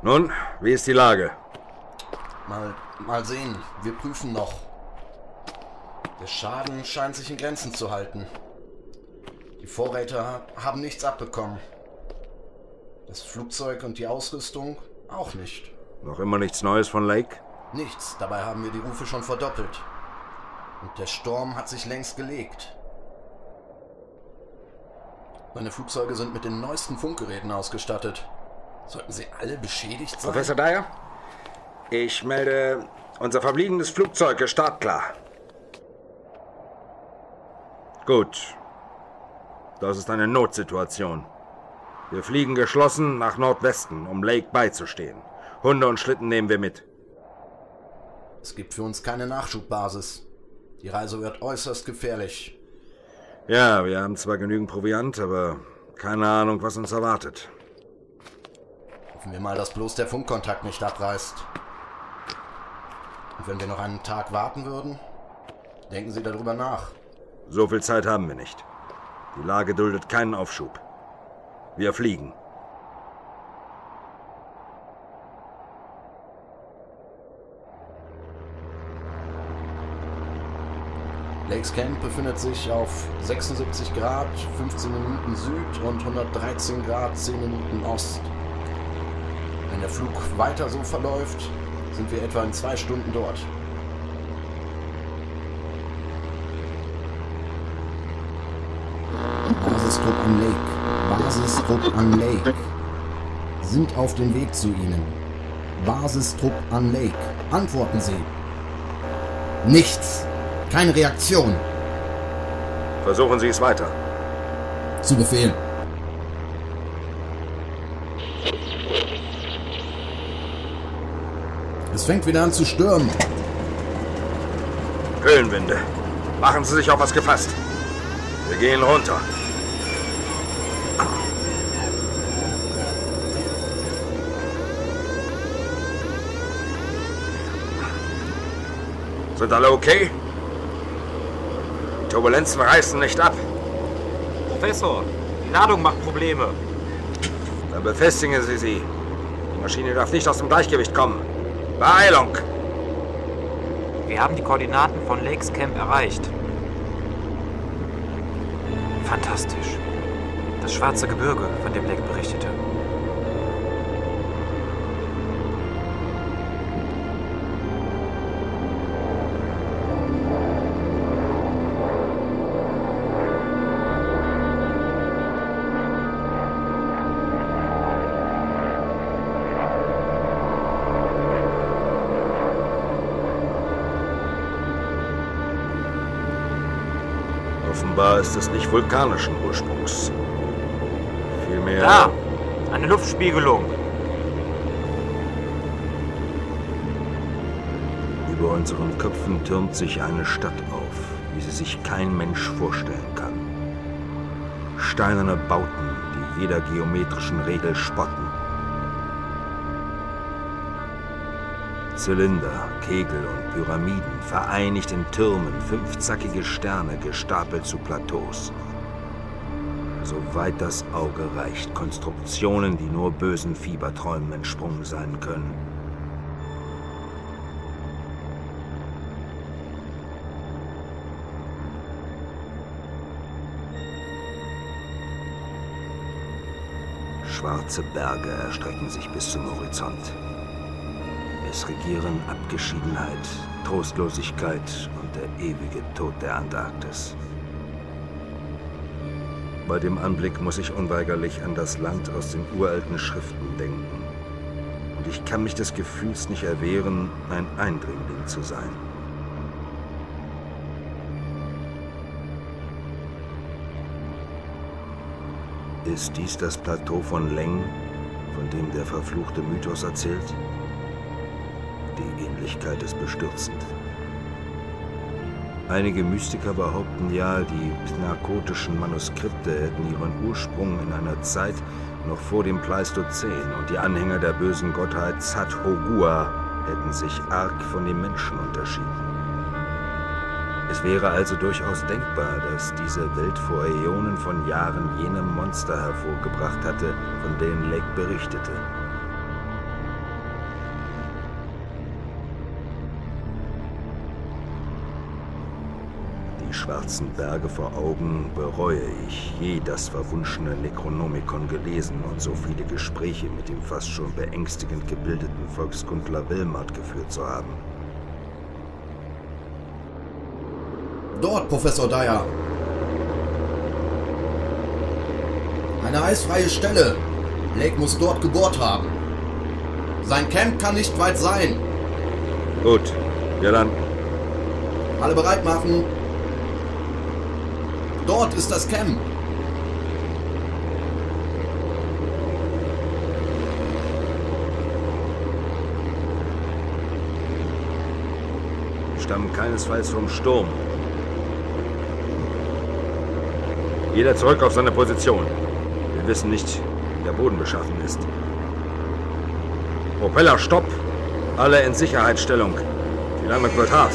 Nun, wie ist die Lage? Mal, mal sehen. Wir prüfen noch. Der Schaden scheint sich in Grenzen zu halten. Die Vorräte haben nichts abbekommen. Das Flugzeug und die Ausrüstung auch nicht. Noch immer nichts Neues von Lake? Nichts. Dabei haben wir die Rufe schon verdoppelt. Und der Sturm hat sich längst gelegt. Meine Flugzeuge sind mit den neuesten Funkgeräten ausgestattet. Sollten sie alle beschädigt sein? Professor Dyer, ich melde unser verbliebenes Flugzeug ist startklar. Gut. Das ist eine Notsituation. Wir fliegen geschlossen nach Nordwesten, um Lake beizustehen. Hunde und Schlitten nehmen wir mit. Es gibt für uns keine Nachschubbasis. Die Reise wird äußerst gefährlich. Ja, wir haben zwar genügend Proviant, aber keine Ahnung, was uns erwartet. Hoffen wir mal, dass bloß der Funkkontakt nicht abreißt. Und wenn wir noch einen Tag warten würden, denken Sie darüber nach. So viel Zeit haben wir nicht. Die Lage duldet keinen Aufschub. Wir fliegen. Lakes Camp befindet sich auf 76 Grad 15 Minuten Süd und 113 Grad 10 Minuten Ost. Wenn der Flug weiter so verläuft, sind wir etwa in zwei Stunden dort. Basistrupp an Lake. Basistrupp an Lake. Sind auf dem Weg zu Ihnen. Basistrupp an Lake. Antworten Sie. Nichts. Keine Reaktion. Versuchen Sie es weiter. Zu Befehl. Es fängt wieder an zu stürmen. Höhenwinde. Machen Sie sich auf was gefasst. Wir gehen runter. Sind alle okay? Die Turbulenzen reißen nicht ab. Professor, die Ladung macht Probleme. Dann befestigen Sie sie. Die Maschine darf nicht aus dem Gleichgewicht kommen. Beeilung! Wir haben die Koordinaten von Lakes Camp erreicht. Fantastisch. Das schwarze Gebirge, von dem Lake berichtete. Offenbar ist es nicht vulkanischen Ursprungs. Vielmehr. Da! Eine Luftspiegelung. Über unseren Köpfen türmt sich eine Stadt auf, wie sie sich kein Mensch vorstellen kann. Steinerne Bauten, die jeder geometrischen Regel spotten. Zylinder, Kegel und Pyramiden, vereinigt in Türmen, fünfzackige Sterne gestapelt zu Plateaus. Soweit das Auge reicht, Konstruktionen, die nur bösen Fieberträumen entsprungen sein können. Schwarze Berge erstrecken sich bis zum Horizont. Es regieren Abgeschiedenheit, Trostlosigkeit und der ewige Tod der Antarktis. Bei dem Anblick muss ich unweigerlich an das Land aus den uralten Schriften denken. Und ich kann mich des Gefühls nicht erwehren, ein Eindringling zu sein. Ist dies das Plateau von Leng, von dem der verfluchte Mythos erzählt? Die Ähnlichkeit ist bestürzend. Einige Mystiker behaupten ja, die narkotischen Manuskripte hätten ihren Ursprung in einer Zeit noch vor dem Pleistozän und die Anhänger der bösen Gottheit Zat-Hogua hätten sich arg von den Menschen unterschieden. Es wäre also durchaus denkbar, dass diese Welt vor Äonen von Jahren jene Monster hervorgebracht hatte, von denen Lake berichtete. Schwarzen Berge vor Augen bereue ich, je das verwunschene Necronomicon gelesen und so viele Gespräche mit dem fast schon beängstigend gebildeten Volkskundler Wilmart geführt zu haben. Dort, Professor Dyer. Eine eisfreie Stelle. Blake muss dort gebohrt haben. Sein Camp kann nicht weit sein. Gut, wir landen. Alle bereit machen. Dort ist das Camp. Stammen keinesfalls vom Sturm. Jeder zurück auf seine Position. Wir wissen nicht, wie der Boden beschaffen ist. Propeller, stopp! Alle in Sicherheitsstellung. Die Landung wird hart.